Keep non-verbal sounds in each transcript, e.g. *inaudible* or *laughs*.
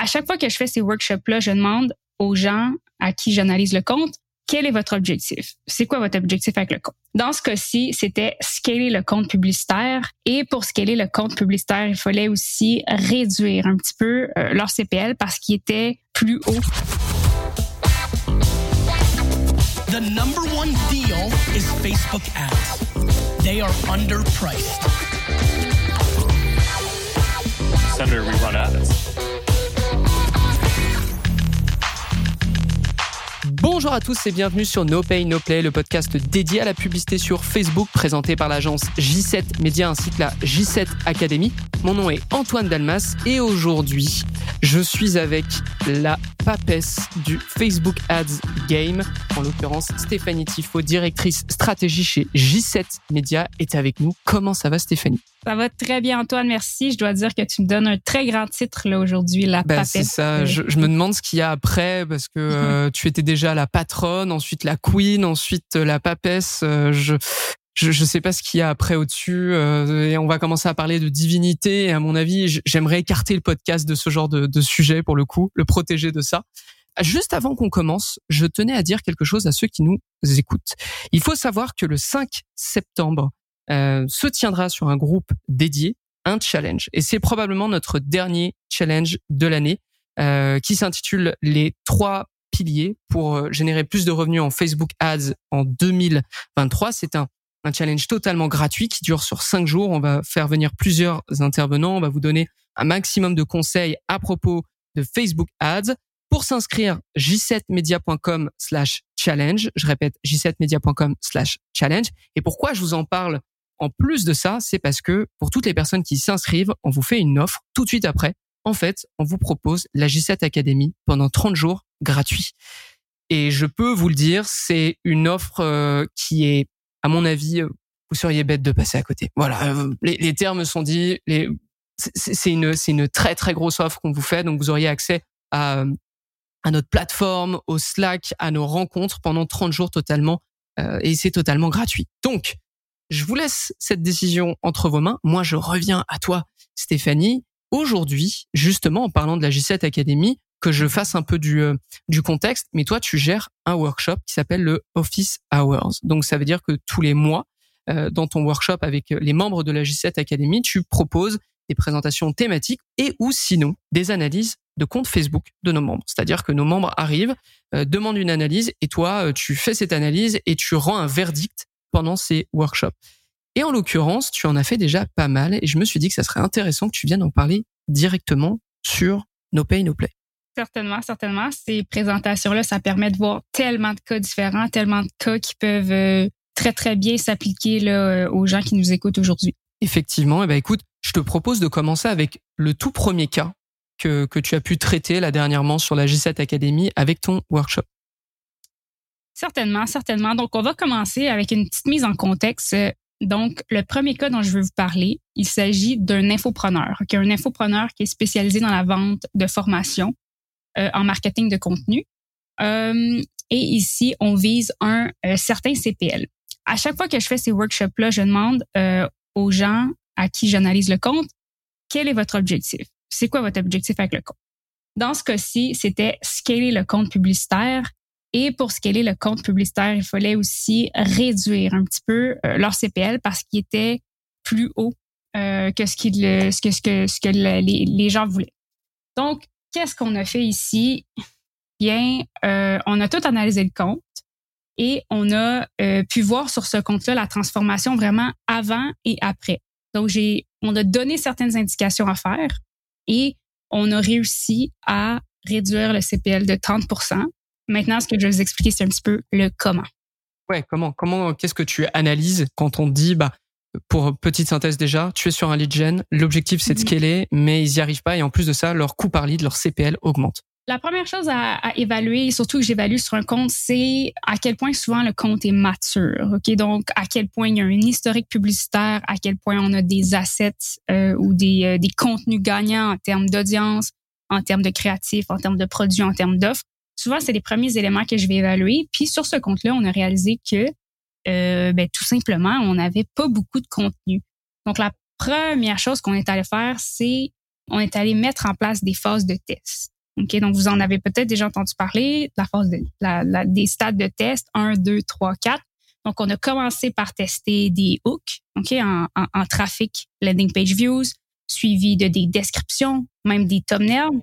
À chaque fois que je fais ces workshops-là, je demande aux gens à qui j'analyse le compte, quel est votre objectif? C'est quoi votre objectif avec le compte? Dans ce cas-ci, c'était scaler le compte publicitaire. Et pour scaler le compte publicitaire, il fallait aussi réduire un petit peu euh, leur CPL parce qu'il était plus haut. The number one deal is Facebook ads. They are underpriced. Senator, we run ads. Bonjour à tous et bienvenue sur No Pay No Play, le podcast dédié à la publicité sur Facebook présenté par l'agence J7 Media ainsi que la J7 Academy. Mon nom est Antoine Dalmas et aujourd'hui, je suis avec la papesse du Facebook Ads Game, en l'occurrence Stéphanie Tifo, directrice stratégie chez J7 Media, est avec nous. Comment ça va Stéphanie? Ça va très bien, Antoine. Merci. Je dois dire que tu me donnes un très grand titre là aujourd'hui, la ben, C'est ça. Je, me demande ce qu'il y a après parce que *laughs* euh, tu étais déjà la patronne, ensuite la queen, ensuite euh, la papesse. Euh, je je, je sais pas ce qu'il y a après au-dessus et on va commencer à parler de divinité. Et à mon avis, j'aimerais écarter le podcast de ce genre de, de sujet pour le coup, le protéger de ça. Juste avant qu'on commence, je tenais à dire quelque chose à ceux qui nous écoutent. Il faut savoir que le 5 septembre, euh, se tiendra sur un groupe dédié, un challenge. Et c'est probablement notre dernier challenge de l'année euh, qui s'intitule les trois piliers pour euh, générer plus de revenus en Facebook Ads en 2023. C'est un, challenge totalement gratuit qui dure sur cinq jours. On va faire venir plusieurs intervenants. On va vous donner un maximum de conseils à propos de Facebook Ads. Pour s'inscrire, j7media.com slash challenge. Je répète, j7media.com slash challenge. Et pourquoi je vous en parle en plus de ça, c'est parce que pour toutes les personnes qui s'inscrivent, on vous fait une offre tout de suite après. En fait, on vous propose la J7 Academy pendant 30 jours gratuit. Et je peux vous le dire, c'est une offre euh, qui est, à mon avis, euh, vous seriez bête de passer à côté. Voilà, euh, les, termes sont dits. c'est une, une très très grosse offre qu'on vous fait. Donc vous auriez accès à, à notre plateforme, au Slack, à nos rencontres pendant 30 jours totalement. et c'est totalement gratuit. Donc, je vous laisse cette décision entre vos mains. Moi, je reviens à toi, Stéphanie. Aujourd'hui, justement, en parlant de la J7 Academy, que je fasse un peu du, euh, du contexte, mais toi, tu gères un workshop qui s'appelle le Office Hours. Donc, ça veut dire que tous les mois, euh, dans ton workshop avec les membres de la J7 Academy, tu proposes des présentations thématiques et ou sinon des analyses de compte Facebook de nos membres. C'est-à-dire que nos membres arrivent, euh, demandent une analyse et toi, tu fais cette analyse et tu rends un verdict pendant ces workshops. Et en l'occurrence, tu en as fait déjà pas mal et je me suis dit que ça serait intéressant que tu viennes en parler directement sur No Pay, No Play. Certainement, certainement. Ces présentations-là, ça permet de voir tellement de cas différents, tellement de cas qui peuvent euh, très, très bien s'appliquer euh, aux gens qui nous écoutent aujourd'hui. Effectivement. Eh ben, écoute, je te propose de commencer avec le tout premier cas que, que tu as pu traiter là dernièrement sur la G7 Academy avec ton workshop. Certainement, certainement. Donc, on va commencer avec une petite mise en contexte. Donc, le premier cas dont je veux vous parler, il s'agit d'un infopreneur, qui un infopreneur qui est spécialisé dans la vente de formation euh, en marketing de contenu. Euh, et ici, on vise un euh, certain CPL. À chaque fois que je fais ces workshops-là, je demande aux gens à qui j'analyse le compte, quel est votre objectif? C'est quoi votre objectif avec le compte? Dans ce cas-ci, c'était scaler le compte publicitaire et pour scaler le compte publicitaire, il fallait aussi réduire un petit peu euh, leur CPL parce qu'il était plus haut euh, que ce, ce que, ce que, ce que les, gens voulaient. Donc, qu'est-ce qu'on a fait ici? Bien, euh, on a tout analysé le compte et on a pu voir sur ce compte-là la transformation vraiment avant et après. Donc, j'ai, on a donné certaines indications à faire et on a réussi à réduire le CPL de 30 Maintenant, ce que je vais vous expliquer, c'est un petit peu le comment. Ouais, comment, comment, qu'est-ce que tu analyses quand on dit, bah, pour petite synthèse déjà, tu es sur un lead gen, l'objectif c'est de mhm. scaler, mais ils n'y arrivent pas et en plus de ça, leur coût par lead, leur CPL augmente. La première chose à, à évaluer, surtout que j'évalue sur un compte, c'est à quel point souvent le compte est mature. Ok, donc à quel point il y a un historique publicitaire, à quel point on a des assets euh, ou des, euh, des contenus gagnants en termes d'audience, en termes de créatifs, en termes de produits, en termes d'offres souvent, c'est les premiers éléments que je vais évaluer. Puis sur ce compte-là, on a réalisé que euh, ben, tout simplement, on n'avait pas beaucoup de contenu. Donc, la première chose qu'on est allé faire, c'est on est allé mettre en place des phases de test. Donc vous en avez peut-être déjà entendu parler, la phase de, la, des stades de test 1, 2, 3, 4. Donc, on a commencé par tester des hooks, OK, en, en, en trafic, landing page views, suivi de des descriptions, même des thumbnails.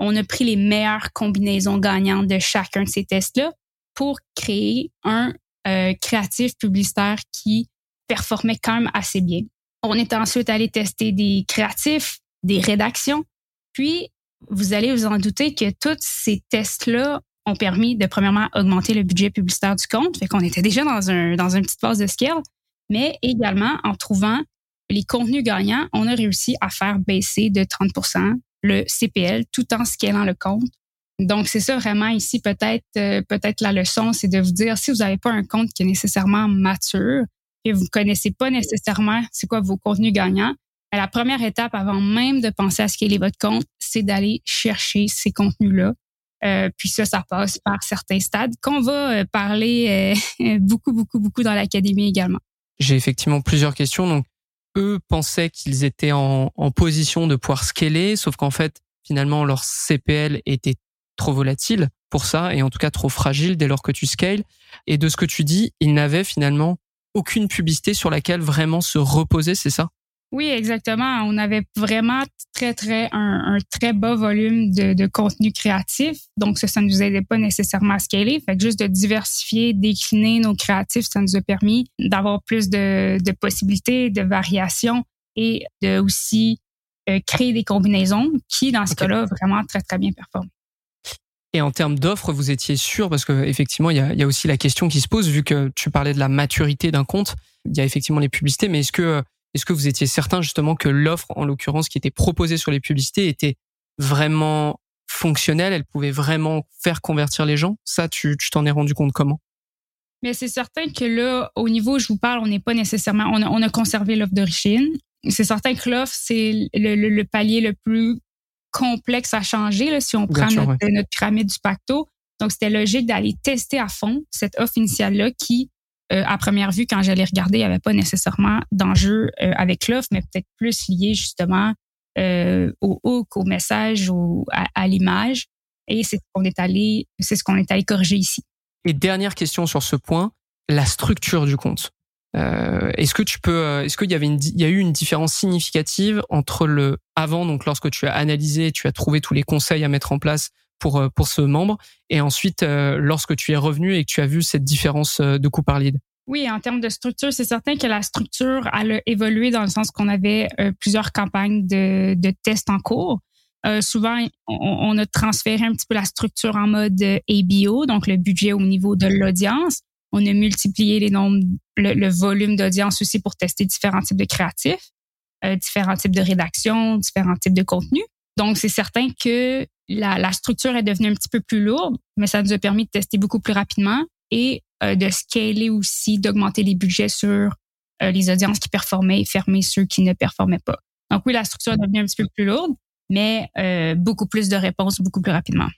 On a pris les meilleures combinaisons gagnantes de chacun de ces tests-là pour créer un euh, créatif publicitaire qui performait quand même assez bien. On est ensuite allé tester des créatifs, des rédactions. Puis, vous allez vous en douter que tous ces tests-là ont permis de, premièrement, augmenter le budget publicitaire du compte. Fait qu'on était déjà dans un, dans une petite phase de scale. Mais également, en trouvant les contenus gagnants, on a réussi à faire baisser de 30 le CPL tout en scalant le compte donc, c'est ça vraiment ici, peut-être euh, peut-être la leçon, c'est de vous dire, si vous n'avez pas un compte qui est nécessairement mature et vous ne connaissez pas nécessairement c'est quoi vos contenus gagnants, ben, la première étape avant même de penser à scaler votre compte, c'est d'aller chercher ces contenus-là. Euh, puis ça, ça passe par certains stades qu'on va euh, parler *laughs* beaucoup, beaucoup, beaucoup dans l'académie également. J'ai effectivement plusieurs questions. Donc, eux pensaient qu'ils étaient en, position de pouvoir scaler, sauf qu'en fait, finalement, leur CPL était trop volatile pour ça et en tout cas trop fragile dès lors que tu scales. Et de ce que tu dis, il n'avait finalement aucune publicité sur laquelle vraiment se reposer, c'est ça? Oui, exactement. On avait vraiment très très un, très bas volume de, de, contenu créatif, donc ça, ça ne nous aidait pas nécessairement à scaler. Fait que juste de diversifier, décliner nos créatifs, ça nous a permis d'avoir plus de, de possibilités, de variations et de aussi euh, créer des combinaisons qui, dans ce cas-là, vraiment très très bien performent. Et en termes d'offres, vous étiez sûr? Parce que effectivement, il a, y a, aussi la question qui se pose vu que tu parlais de la maturité d'un compte. Il y a effectivement les publicités, mais est-ce que est-ce que vous étiez certain justement que l'offre, en l'occurrence, qui était proposée sur les publicités, était vraiment fonctionnelle Elle pouvait vraiment faire convertir les gens? Ça, tu t'en es rendu compte comment? Mais c'est certain que là, au niveau où je vous parle, on n'est pas nécessairement, on a, on a conservé l'offre d'origine. C'est certain que l'offre, c'est le, le, le, palier le plus complexe à changer là, si on prend notre, pyramide du pacto. Donc, c'était logique d'aller tester à fond cette offre initiale-là qui, euh, à première vue, quand j'allais regarder, il n'y avait pas nécessairement d'enjeu euh, avec l'offre, mais peut-être plus lié justement euh, au hook, au message, ou à, l'image. Et c'est ce qu'on est allé, c'est ce qu'on est allé corriger ici. Et dernière question sur ce point, la structure du compte. Est-ce que tu peux, est-ce qu'il y avait une, il y a eu une différence significative entre le avant, donc lorsque tu as analysé, tu as trouvé tous les conseils à mettre en place pour euh, pour ce membre, et ensuite lorsque tu es revenu et que tu as vu cette différence de coût par lead. Oui, en termes de structure, c'est certain que la structure a évolué dans le sens qu'on avait plusieurs campagnes de, de tests en cours. Euh, souvent, on, a transféré un petit peu la structure en mode ABO, donc le budget au niveau de l'audience. On a multiplié les nombres, le, volume d'audience aussi pour tester différents types de créatifs, euh, différents types de rédaction, différents types de contenus. Donc, c'est certain que la, structure est devenue un petit peu plus lourde, mais ça nous a permis de tester beaucoup plus rapidement et euh, de scaler aussi, d'augmenter les budgets sur euh, les audiences qui performaient et fermer ceux qui ne performaient pas. Donc oui, la structure est devenue un petit peu plus lourde, mais euh, beaucoup plus de réponses beaucoup plus rapidement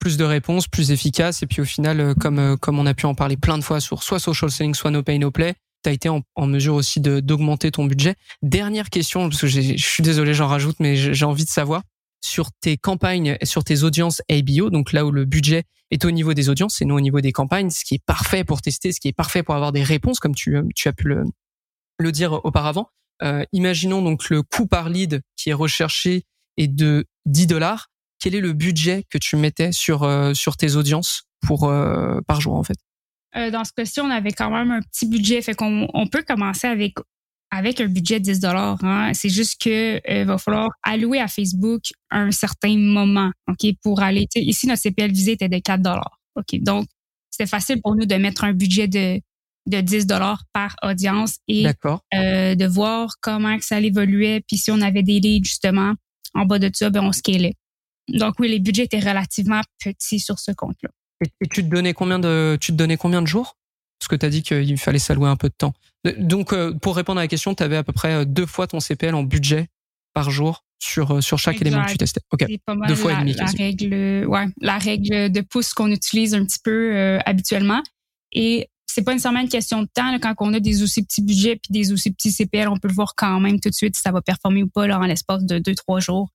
plus de réponses, plus efficaces. Et puis au final, comme, comme on a pu en parler plein de fois sur soit social selling, soit no pay, no play, tu as été en, mesure aussi d'augmenter ton budget. Dernière question, parce que je suis désolé, j'en rajoute, mais j'ai envie de savoir sur tes campagnes, sur tes audiences ABO, donc là où le budget est au niveau des audiences et non au niveau des campagnes, ce qui est parfait pour tester, ce qui est parfait pour avoir des réponses, comme tu, tu as pu le, le dire auparavant. Euh, imaginons donc le coût par lead qui est recherché est de 10 dollars. Quel est le budget que tu mettais sur euh, sur tes audiences pour euh, par jour en fait? Euh, Dans ce cas-ci, on avait quand même un petit budget, fait qu'on on peut commencer avec avec un budget de 10 dollars. Hein. C'est juste que il va falloir allouer à Facebook un certain moment, ok, pour aller. Ici, notre CPL visé était de 4 dollars, ok. Donc, c'était facile pour nous de mettre un budget de de 10 dollars par audience et euh, de voir comment que ça évoluait. Puis si on avait des leads justement en bas de ça, ben on scalait. Donc oui, les budgets étaient relativement petits sur ce compte-là. Et, tu te donnais combien de tu te donnais combien de jours? Parce que tu as dit qu'il fallait s'allouer un peu de temps. Donc euh, pour répondre à la question, tu avais à peu près euh, deux fois ton CPL en budget par jour sur euh, sur chaque élément que tu testais. OK. deux fois la, et demi. La règle ouais, la règle de pouce qu'on utilise un petit peu habituellement et c'est pas nécessairement une question de temps. quand on a des aussi petits budgets puis des aussi petits CPL, on peut le voir quand même tout de suite si ça va performer ou pas là, en l'espace de deux, trois jours.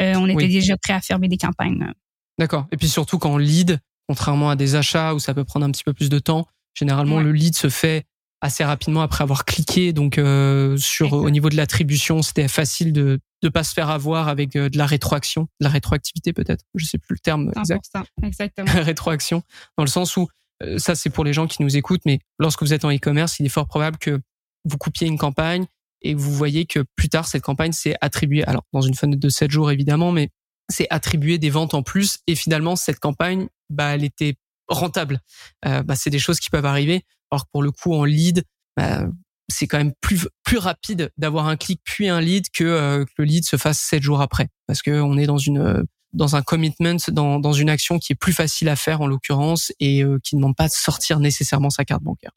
euh, on était Oui. déjà prêt à fermer des campagnes. D'accord. Et puis surtout quand lead, contrairement à des achats où ça peut prendre un petit peu plus de temps, généralement Ouais. le lead se fait assez rapidement après avoir cliqué. Donc euh, sur au niveau de l'attribution, c'était facile de de pas se faire avoir avec euh, de la rétroaction, de la rétroactivité peut-être. Je sais plus le terme exact. 100%. Exactement. *laughs* rétroaction, dans le sens où, euh, ça c'est pour les gens qui nous écoutent, mais lorsque vous êtes en e-commerce, il est fort probable que vous coupiez une campagne et vous voyez que plus tard, cette campagne s'est attribuée, alors dans une fenêtre de 7 jours évidemment, mais c'est attribué des ventes en plus et finalement, cette campagne, bah, elle était rentable. Euh, bah, c'est des choses qui peuvent arriver. Alors que pour le coup, en lead, bah, c'est quand même plus plus rapide d'avoir un clic puis un lead que, euh, que le lead se fasse sept jours après, parce que on est dans une dans un commitment, dans, dans une action qui est plus facile à faire en l'occurrence et euh, qui ne demande pas de sortir nécessairement sa carte bancaire.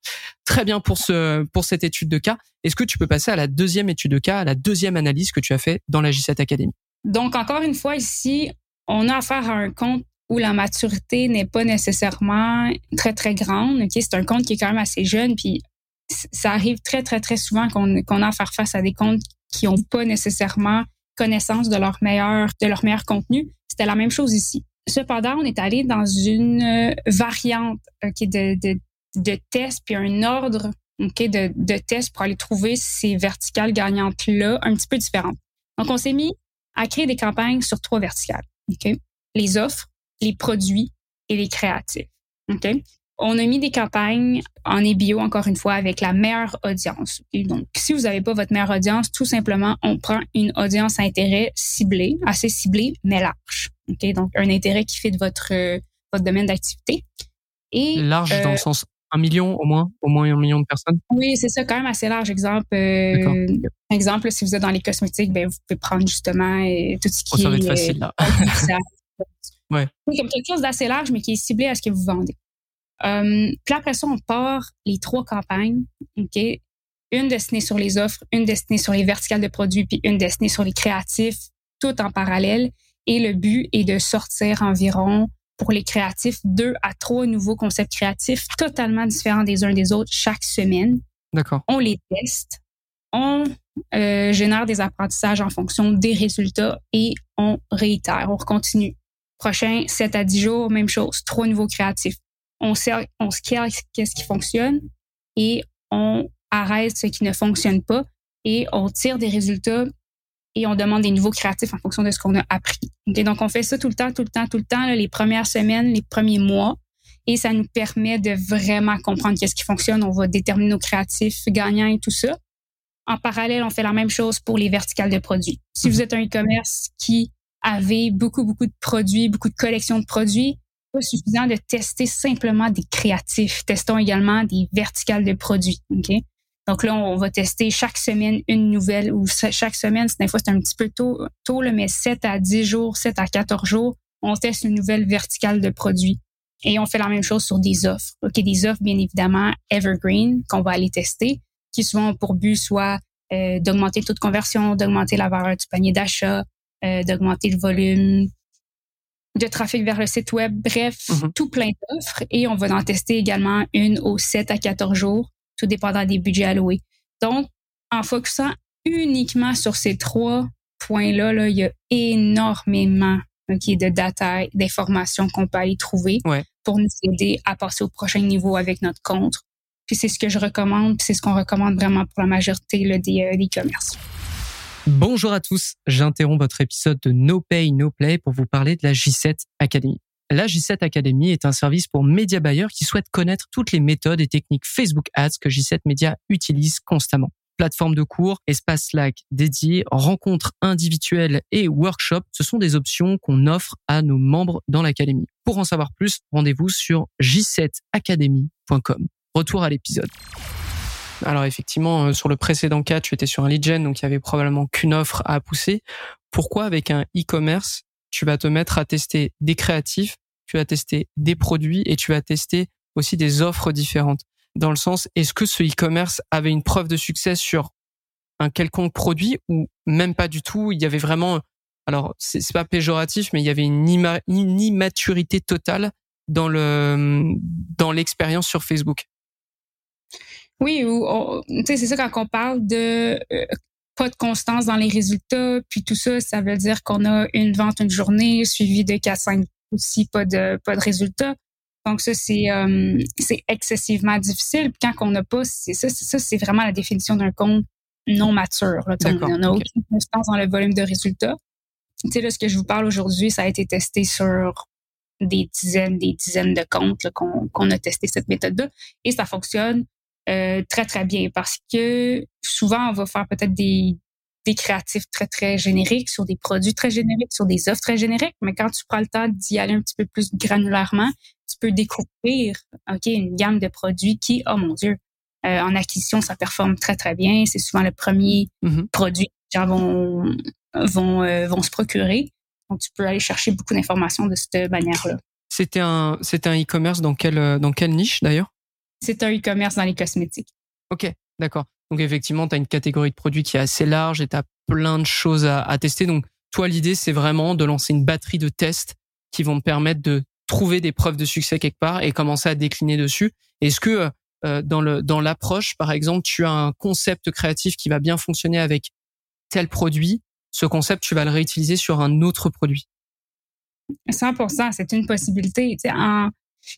Très bien pour ce pour cette étude de cas. Est-ce que tu peux passer à la deuxième étude de cas, à la deuxième analyse que tu as fait dans la J7 Academy? Donc, encore une fois, ici, on a affaire à un compte où la maturité n'est pas nécessairement très, très grande. Ok, C'est un compte qui est quand même assez jeune, puis ça arrive très, très, très souvent qu'on qu'on a à faire face à des comptes qui n'ont pas nécessairement connaissance de leur meilleur, de leur meilleur contenu. C'était la même chose ici. Cependant, on est allé dans une euh, variante ok, de, de, de tests, puis un ordre ok, de, de tests pour aller trouver ces verticales gagnantes-là un petit peu différentes. Donc, on s'est mis à créer des campagnes sur trois verticales. OK? Les offres, les produits et les créatifs. OK? On a mis des campagnes en EBO, encore une fois, avec la meilleure audience. Donc, si vous n'avez pas votre meilleure audience, tout simplement, on prend une audience à intérêt ciblée, assez ciblée, mais large. OK? Donc, un intérêt qui fait de votre, euh, votre domaine d'activité. Et Large dans euh, le sens un million au moins, au moins un million de personnes? oui, c'est ça, quand même assez large. Exemple, euh, exemple, si vous êtes dans les cosmétiques, ben, vous pouvez prendre justement euh, tout ce qui Oh, ça va est être euh, facile là. *laughs* Ouais. Oui, comme quelque chose d'assez large, mais qui est ciblé à ce que vous vendez. Euh, puis après ça, on part les trois campagnes. OK? Une destinée sur les offres, une destinée sur les verticales de produits, puis une destinée sur les créatifs, tout en parallèle. Et le but est de sortir environ, pour les créatifs, deux à trois nouveaux concepts créatifs totalement différents des uns des autres chaque semaine D'accord. on les teste, on euh, génère des apprentissages en fonction des résultats et on réitère, on continue. Prochain 7 à 10 jours, même chose, trois nouveaux créatifs. On sait, on scale qu'est-ce qui fonctionne et on arrête ce qui ne fonctionne pas et on tire des résultats et on demande des nouveaux créatifs en fonction de ce qu'on a appris. Donc, on fait ça tout le temps, tout le temps, tout le temps, là, les premières semaines, les premiers mois et ça nous permet de vraiment comprendre qu'est-ce qui fonctionne. On va déterminer nos créatifs gagnants et tout ça. En parallèle, on fait la même chose pour les verticales de produits. Si vous êtes un e-commerce qui avait beaucoup, beaucoup de produits, beaucoup de collections de produits, pas suffisant de tester simplement des créatifs. Testons également des verticales de produits. OK? Donc là, on va tester chaque semaine une nouvelle ou chaque semaine, des fois c'est un petit peu tôt, tôt là, mais 7 à 10 jours, 7 à 14 jours, on teste une nouvelle verticale de produits. Et on fait la même chose sur des offres. OK, des offres, bien évidemment, evergreen, qu'on va aller tester, qui souvent ont pour but soit euh, d'augmenter le taux de conversion, d'augmenter la valeur du panier d'achat, d'augmenter le volume de trafic vers le site web. Bref, Mhm. tout plein d'offres. Et on va en tester également une aux 7 à 14 jours, tout dépendant des budgets alloués. Donc, en focusant uniquement sur ces trois points-là, là, il y a énormément de data, d'informations qu'on peut aller trouver Ouais. pour nous aider à passer au prochain niveau avec notre compte. Puis c'est ce que je recommande, puis c'est ce qu'on recommande vraiment pour la majorité là, des euh, des commerces. Bonjour à tous, j'interromps votre épisode de No Pay No Play pour vous parler de la J7 Academy. La J7 Academy est un service pour média buyers qui souhaitent connaître toutes les méthodes et techniques Facebook Ads que J7 Media utilise constamment. Plateforme de cours, espace Slack dédié, rencontres individuelles et workshops, ce sont des options qu'on offre à nos membres dans l'académie. Pour en savoir plus, rendez-vous sur j7academy.com. Retour à l'épisode. Alors effectivement, euh, sur le précédent cas, tu étais sur un lead gen, donc il y avait probablement qu'une offre à pousser. Pourquoi avec un e-commerce, tu vas te mettre à tester des créatifs, tu vas tester des produits et tu vas tester aussi des offres différentes? Dans le sens, est-ce que ce e-commerce avait une preuve de succès sur un quelconque produit ou même pas du tout? Il y avait vraiment, alors c'est pas péjoratif, mais il y avait une, une immaturité totale dans le dans l'expérience sur Facebook. Oui, ou c'est ça quand on parle de euh, pas de constance dans les résultats. Puis tout ça, ça veut dire qu'on a une vente une journée suivie de 4-5 aussi pas de pas de résultats. Donc ça c'est euh, c'est excessivement difficile. Puis quand on n'a pas, c'est ça, ça c'est vraiment la définition d'un compte non mature. Là. On n'a aucune constance dans le volume de résultats. Tu sais là, ce que je vous parle aujourd'hui, ça a été testé sur des dizaines, des dizaines de comptes qu'on a testé cette méthode-là et ça fonctionne euh, très très bien parce que souvent on va faire peut-être des des créatifs très très génériques sur des produits très génériques, sur des offres très génériques, mais quand tu prends le temps d'y aller un petit peu plus granulairement, tu peux découvrir ok une gamme de produits qui oh mon dieu euh, en acquisition ça performe très très bien, c'est souvent le premier mm-hmm. produit que les gens vont vont euh, vont se procurer. Donc tu peux aller chercher beaucoup d'informations de cette manière-là. C'était un c'était un e-commerce dans quelle dans quelle niche d'ailleurs? C'est un e-commerce dans les cosmétiques. OK, d'accord. Donc effectivement, tu as une catégorie de produits qui est assez large et tu as plein de choses à, tester. Donc toi, l'idée, c'est vraiment de lancer une batterie de tests qui vont te permettre de trouver des preuves de succès quelque part et commencer à décliner dessus. Est-ce que euh, dans le dans l'approche, par exemple, tu as un concept créatif qui va bien fonctionner avec tel produit, ce concept, tu vas le réutiliser sur un autre produit? 100%, c'est une possibilité. En,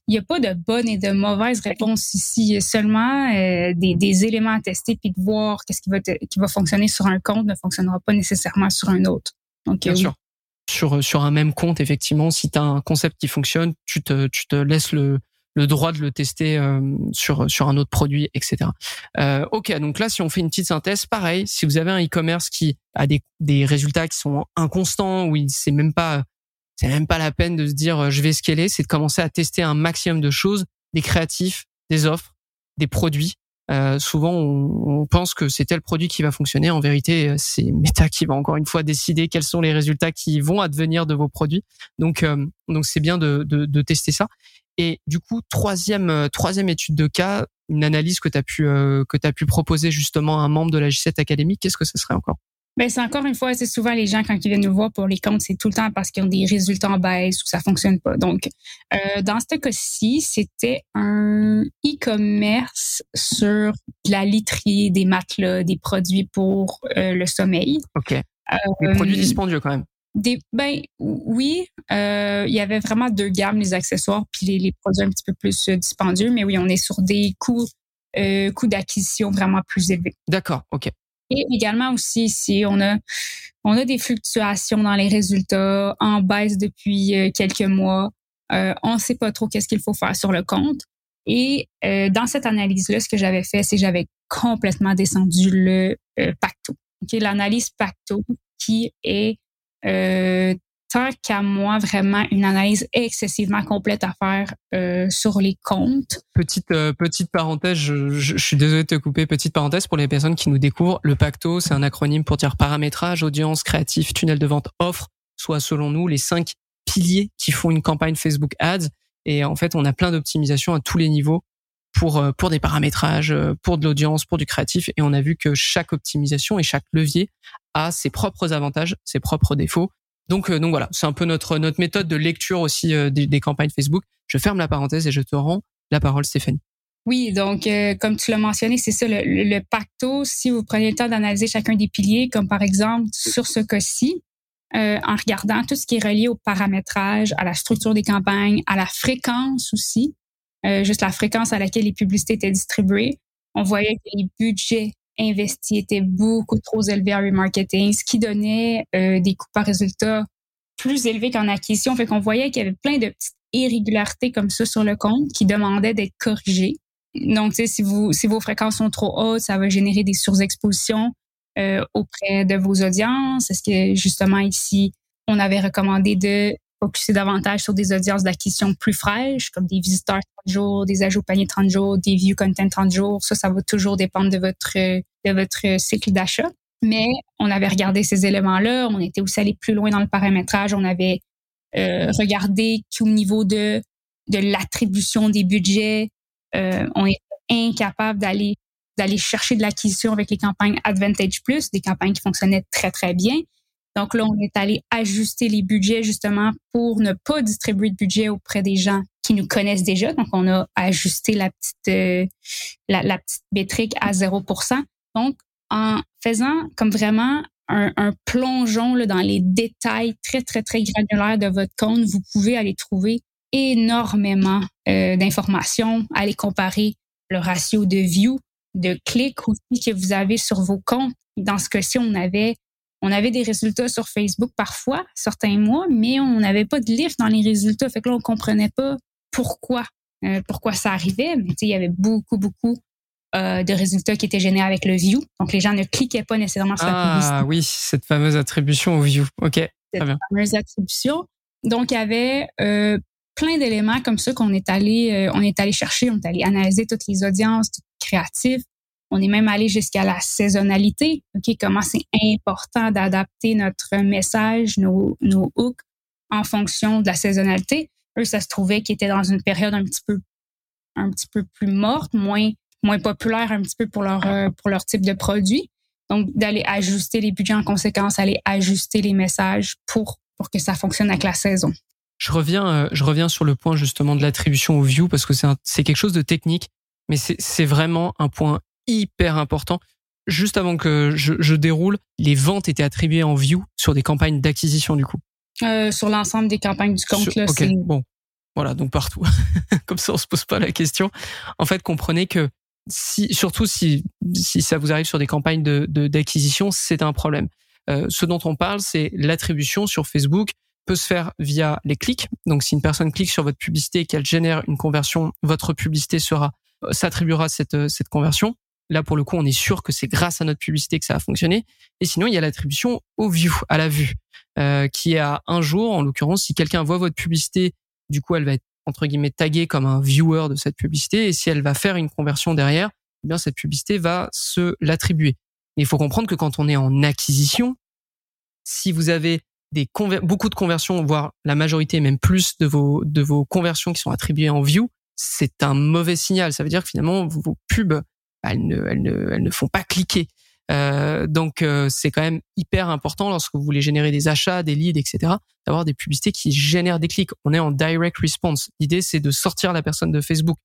il n'y a pas de bonne et de mauvaise réponse ici. Il y a seulement euh, des, des, éléments à tester puis de voir qu'est-ce qui va, qui va fonctionner sur un compte ne fonctionnera pas nécessairement sur un autre. Donc, Bien sûr. Sur, sur un même compte, effectivement, si tu as un concept qui fonctionne, tu te, tu te laisses le, le droit de le tester euh, sur sur un autre produit, etc. Euh, ok, donc là, si on fait une petite synthèse, pareil, si vous avez un e-commerce qui a des, des résultats qui sont inconstants, où il sait même pas c'est même pas la peine de se dire euh, je vais scaler, c'est de commencer à tester un maximum de choses, des créatifs, des offres, des produits. Euh, souvent, on, pense que c'est tel produit qui va fonctionner. En vérité, euh, c'est Meta qui va encore une fois décider quels sont les résultats qui vont advenir de vos produits. Donc, donc c'est bien de, de, tester ça. Et du coup, troisième troisième étude de cas, une analyse que tu as pu que pu proposer justement à un membre de la J7 Academy. Qu'est-ce que ce serait encore? Ben, c'est encore une fois, c'est souvent les gens, quand ils viennent nous voir pour les comptes, c'est tout le temps parce qu'ils ont des résultats en baisse ou ça fonctionne pas. Donc, euh, dans ce cas-ci, c'était un e-commerce sur la literie, des matelas, des produits pour euh, le sommeil. OK. des euh, produits dispendieux quand même. Des, ben oui, euh, il y avait vraiment deux gammes, les accessoires puis les, les produits un petit peu plus dispendieux, mais oui, on est sur des coûts, coûts d'acquisition vraiment plus élevés. D'accord, ok. Et également aussi si on a on a des fluctuations dans les résultats en baisse depuis euh, quelques mois. Euh, on ne sait pas trop qu'est-ce qu'il faut faire sur le compte. Et euh, dans cette analyse-là, ce que j'avais fait, c'est j'avais complètement descendu le euh, Pacto. Okay, L'analyse Pacto qui est euh, tant qu'à moi, vraiment une analyse excessivement complète à faire euh, sur les comptes. Petite euh, petite parenthèse, je, suis désolé de te couper. Petite parenthèse pour les personnes qui nous découvrent. Le Pacto, c'est un acronyme pour dire paramétrage, audience, créatif, tunnel de vente, offre, soit selon nous les cinq piliers qui font une campagne Facebook Ads. Et en fait, on a plein d'optimisations à tous les niveaux pour euh, pour des paramétrages, pour de l'audience, pour du créatif. Et on a vu que chaque optimisation et chaque levier a ses propres avantages, ses propres défauts. Donc, euh, donc voilà, c'est un peu notre notre méthode de lecture aussi euh, des, campagnes Facebook. Je ferme la parenthèse et je te rends la parole, Stéphanie. Oui, donc euh, comme tu l'as mentionné, c'est ça le, le, pacto. Si vous prenez le temps d'analyser chacun des piliers, comme par exemple sur ce cas-ci, en regardant tout ce qui est relié au paramétrage, à la structure des campagnes, à la fréquence aussi, juste la fréquence à laquelle les publicités étaient distribuées, on voyait que les budgets investi était beaucoup trop élevé en remarketing, ce qui donnait euh, des coûts par résultat plus élevés qu'en acquisition. Fait qu'on voyait qu'il y avait plein de petites irrégularités comme ça sur le compte qui demandaient d'être corrigées. Donc, si, vous, si vos fréquences sont trop hautes, ça va générer des surexpositions euh, auprès de vos audiences. Est-ce que justement ici, on avait recommandé de focuser davantage sur des audiences d'acquisition plus fraîches, comme des visiteurs 30 jours, des ajouts panier 30 jours, des view content 30 jours. Ça, ça va toujours dépendre de votre, cycle d'achat. Mais on avait regardé ces éléments-là. On était aussi allé plus loin dans le paramétrage. On avait euh, regardé qu'au niveau de, de l'attribution des budgets, euh, on est incapable d'aller d'aller chercher de l'acquisition avec les campagnes Advantage Plus, des campagnes qui fonctionnaient très, très bien. Donc là, on est allé ajuster les budgets justement pour ne pas distribuer de budget auprès des gens qui nous connaissent déjà. Donc, on a ajusté la petite, euh, la, métrique à 0% Donc, en faisant comme vraiment un, plongeon dans les détails très, très, très granulaires de votre compte, vous pouvez aller trouver énormément euh, d'informations, aller comparer le ratio de views, de clics aussi que vous avez sur vos comptes. Dans ce cas-ci, on avait on avait des résultats sur Facebook parfois, certains mois, mais on n'avait pas de lift dans les résultats. Fait que là, on comprenait pas pourquoi, euh, pourquoi ça arrivait. Mais il y avait beaucoup, beaucoup euh, de résultats qui étaient générés avec le view. Donc, les gens ne cliquaient pas nécessairement sur la publicité. Ah oui, cette fameuse attribution au view. OK, cette très bien. fameuse attribution. Donc, il y avait euh, plein d'éléments comme ça qu'on est allé, euh, on est allé chercher, on est allé analyser toutes les audiences, tout créatif. On est même allé jusqu'à la saisonnalité. Ok, comment c'est important d'adapter notre message, nos, nos hooks en fonction de la saisonnalité. Eux, ça se trouvait qu'ils étaient dans une période un petit peu, un petit peu plus morte, moins, moins populaire un petit peu pour leur, euh, pour leur type de produit. Donc, d'aller ajuster les budgets en conséquence, aller ajuster les messages pour, pour que ça fonctionne avec la saison. Je reviens, euh, je reviens sur le point justement de l'attribution au view parce que c'est quelque chose de technique, mais c'est vraiment un point hyper important. Juste avant que je, je déroule, les ventes étaient attribuées en view sur des campagnes d'acquisition du coup. Euh, sur l'ensemble des campagnes du compte, Sur- là, ok, c'est bon, voilà, donc partout. *laughs* Comme ça, on se pose pas la question. En fait, comprenez que si, surtout si si ça vous arrive sur des campagnes de de- d'acquisition, c'est un problème. Euh, ce dont on parle, c'est l'attribution sur Facebook peut se faire via les clics. Donc, si une personne clique sur votre publicité et qu'elle génère une conversion, votre publicité sera s'attribuera cette cette conversion. Là, pour le coup, on est sûr que c'est grâce à notre publicité que ça a fonctionné. Et sinon, il y a l'attribution au view, à la vue, euh, qui est à un jour. En l'occurrence, si quelqu'un voit votre publicité, du coup, elle va être entre guillemets taguée comme un viewer de cette publicité. Et si elle va faire une conversion derrière, eh bien cette publicité va se l'attribuer. Il faut comprendre que quand on est en acquisition, si vous avez des beaucoup de conversions, voire la majorité, même plus de vos de vos conversions qui sont attribuées en view, c'est un mauvais signal. Ça veut dire que finalement vos pubs, elles ne, elles ne, elles ne font pas cliquer. Euh, donc euh, c'est quand même hyper important lorsque vous voulez générer des achats, des leads, etc. D'avoir des publicités qui génèrent des clics. On est en direct response. L'idée c'est de sortir la personne de Facebook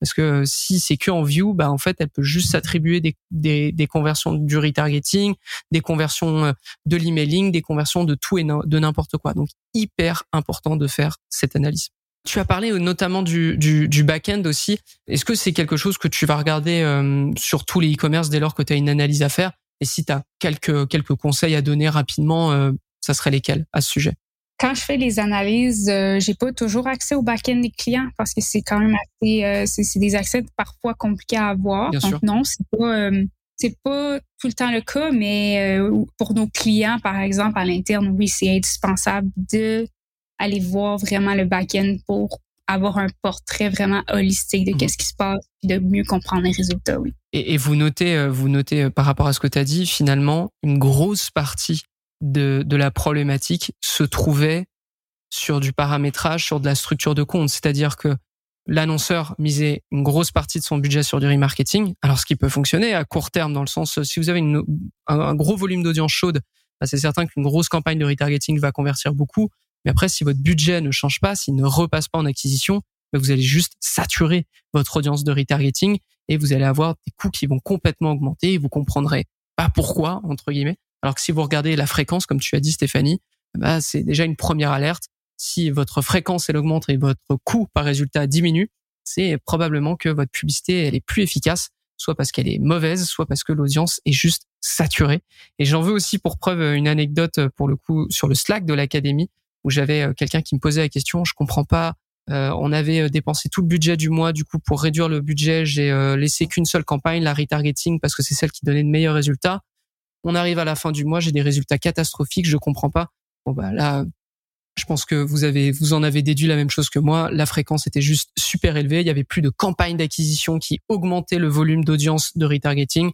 parce que euh, si c'est que en view, bah en fait elle peut juste s'attribuer des, des, des conversions du retargeting, des conversions euh, de l'emailing, des conversions de tout et de n'importe quoi. Donc hyper important de faire cette analyse. Tu as parlé euh, notamment du, du, du back-end aussi. Est-ce que c'est quelque chose que tu vas regarder euh, sur tous les e-commerce dès lors que tu as une analyse à faire? Et si tu as quelques, quelques conseils à donner rapidement, euh, ça serait lesquels à ce sujet? Quand je fais les analyses, euh, j'ai pas toujours accès au back-end des clients parce que c'est quand même assez, euh, c'est des accès parfois compliqués à avoir. Bien Donc sûr. non, c'est pas, euh, c'est pas tout le temps le cas, mais pour nos clients, par exemple, à l'interne, oui, c'est indispensable de aller voir vraiment le back-end pour avoir un portrait vraiment holistique de Mhm. qu'est-ce qui se passe, puis de mieux comprendre les résultats. Oui. et, et vous notez, euh, vous notez euh, par rapport à ce que tu as dit, finalement, une grosse partie de, de la problématique se trouvait sur du paramétrage, sur de la structure de compte. C'est-à-dire que l'annonceur misait une grosse partie de son budget sur du remarketing. Alors, ce qui peut fonctionner à court terme, dans le sens, euh, si vous avez une- un, un gros volume d'audience chaude, bah, c'est certain qu'une grosse campagne de retargeting va convertir beaucoup. Mais après, si votre budget ne change pas, s'il ne repasse pas en acquisition, bah, vous allez juste saturer votre audience de retargeting et vous allez avoir des coûts qui vont complètement augmenter et vous comprendrez pas pourquoi, entre guillemets. Alors que si vous regardez la fréquence, comme tu as dit, Stéphanie, bah, c'est déjà une première alerte. Si votre fréquence, elle augmente et votre coût par résultat diminue, c'est probablement que votre publicité, elle est plus efficace, soit parce qu'elle est mauvaise, soit parce que l'audience est juste saturée. Et j'en veux aussi pour preuve une anecdote pour le coup sur le Slack de l'académie où j'avais euh, quelqu'un qui me posait la question, je comprends pas, euh, on avait euh, dépensé tout le budget du mois, du coup pour réduire le budget, j'ai euh, laissé qu'une seule campagne, la retargeting, parce que c'est celle qui donnait de meilleurs résultats. On arrive à la fin du mois, j'ai des résultats catastrophiques, je comprends pas. Bon bah là, je pense que vous avez, vous en avez déduit la même chose que moi. La fréquence était juste super élevée. Il y avait plus de campagnes d'acquisition qui augmentaient le volume d'audience de retargeting.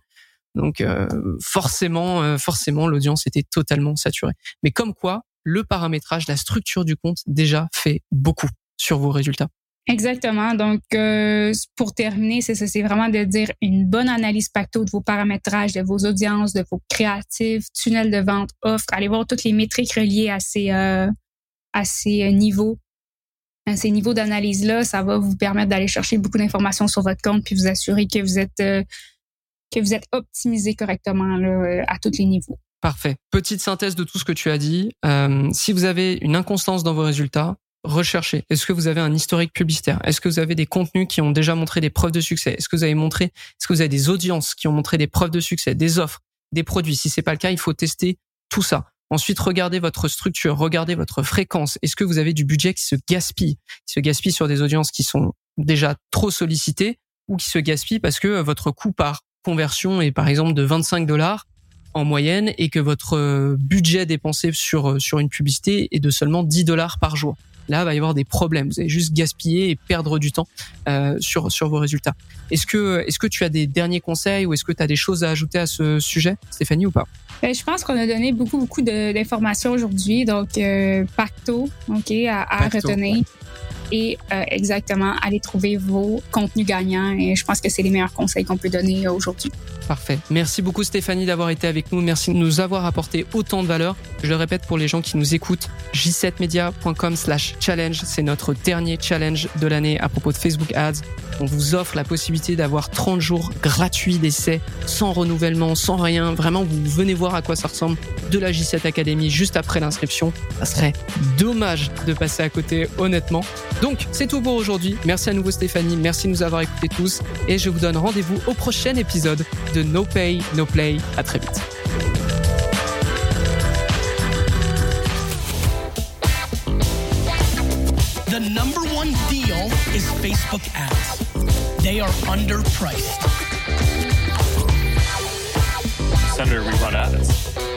Donc euh, forcément, euh, forcément, l'audience était totalement saturée. Mais comme quoi, le paramétrage, la structure du compte déjà fait beaucoup sur vos résultats. Exactement. Donc, euh, pour terminer, c'est vraiment de dire une bonne analyse pacto de vos paramétrages, de vos audiences, de vos créatifs, tunnels de vente, offres. Allez voir toutes les métriques reliées à ces, euh, à ces euh, niveaux. À ces niveaux d'analyse-là, ça va vous permettre d'aller chercher beaucoup d'informations sur votre compte puis vous assurer que vous êtes optimisé correctement à tous les niveaux. Parfait. Petite synthèse de tout ce que tu as dit. Euh, si vous avez une inconstance dans vos résultats, recherchez. Est-ce que vous avez un historique publicitaire? Est-ce que vous avez des contenus qui ont déjà montré des preuves de succès? Est-ce que vous avez montré Est-ce que vous avez des audiences qui ont montré des preuves de succès, des offres, des produits? Si c'est pas le cas, il faut tester tout ça. Ensuite, regardez votre structure, regardez votre fréquence. Est-ce que vous avez du budget qui se gaspille, qui se gaspille sur des audiences qui sont déjà trop sollicitées ou qui se gaspille parce que votre coût par conversion est par exemple de 25 dollars en moyenne et que votre euh, budget dépensé sur euh, sur une publicité est de seulement 10 dollars par jour. Là, il va y avoir des problèmes. Vous allez juste gaspiller et perdre du temps euh, sur sur vos résultats. Est-ce que est-ce que tu as des derniers conseils ou est-ce que tu as des choses à ajouter à ce sujet, Stéphanie ou pas? Ben, je pense qu'on a donné beaucoup beaucoup d'informations aujourd'hui, donc pacto, ok, à, à retenir et euh, exactement aller trouver vos contenus gagnants. Et je pense que c'est les meilleurs conseils qu'on peut donner aujourd'hui. Parfait. Merci beaucoup Stéphanie d'avoir été avec nous. Merci de nous avoir apporté autant de valeur. Je le répète pour les gens qui nous écoutent, j7media.com slash challenge. C'est notre dernier challenge de l'année à propos de Facebook Ads. On vous offre la possibilité d'avoir 30 jours gratuits d'essai, sans renouvellement, sans rien. Vraiment, vous venez voir à quoi ça ressemble de la J7 Academy juste après l'inscription. Ça serait dommage de passer à côté, honnêtement. Donc, c'est tout pour aujourd'hui. Merci à nouveau Stéphanie. Merci de nous avoir écoutés tous. Et je vous donne rendez-vous au prochain épisode de No Pay, No Play. À très vite. The number one deal is Facebook ads. They are underpriced. Senator, we run ads.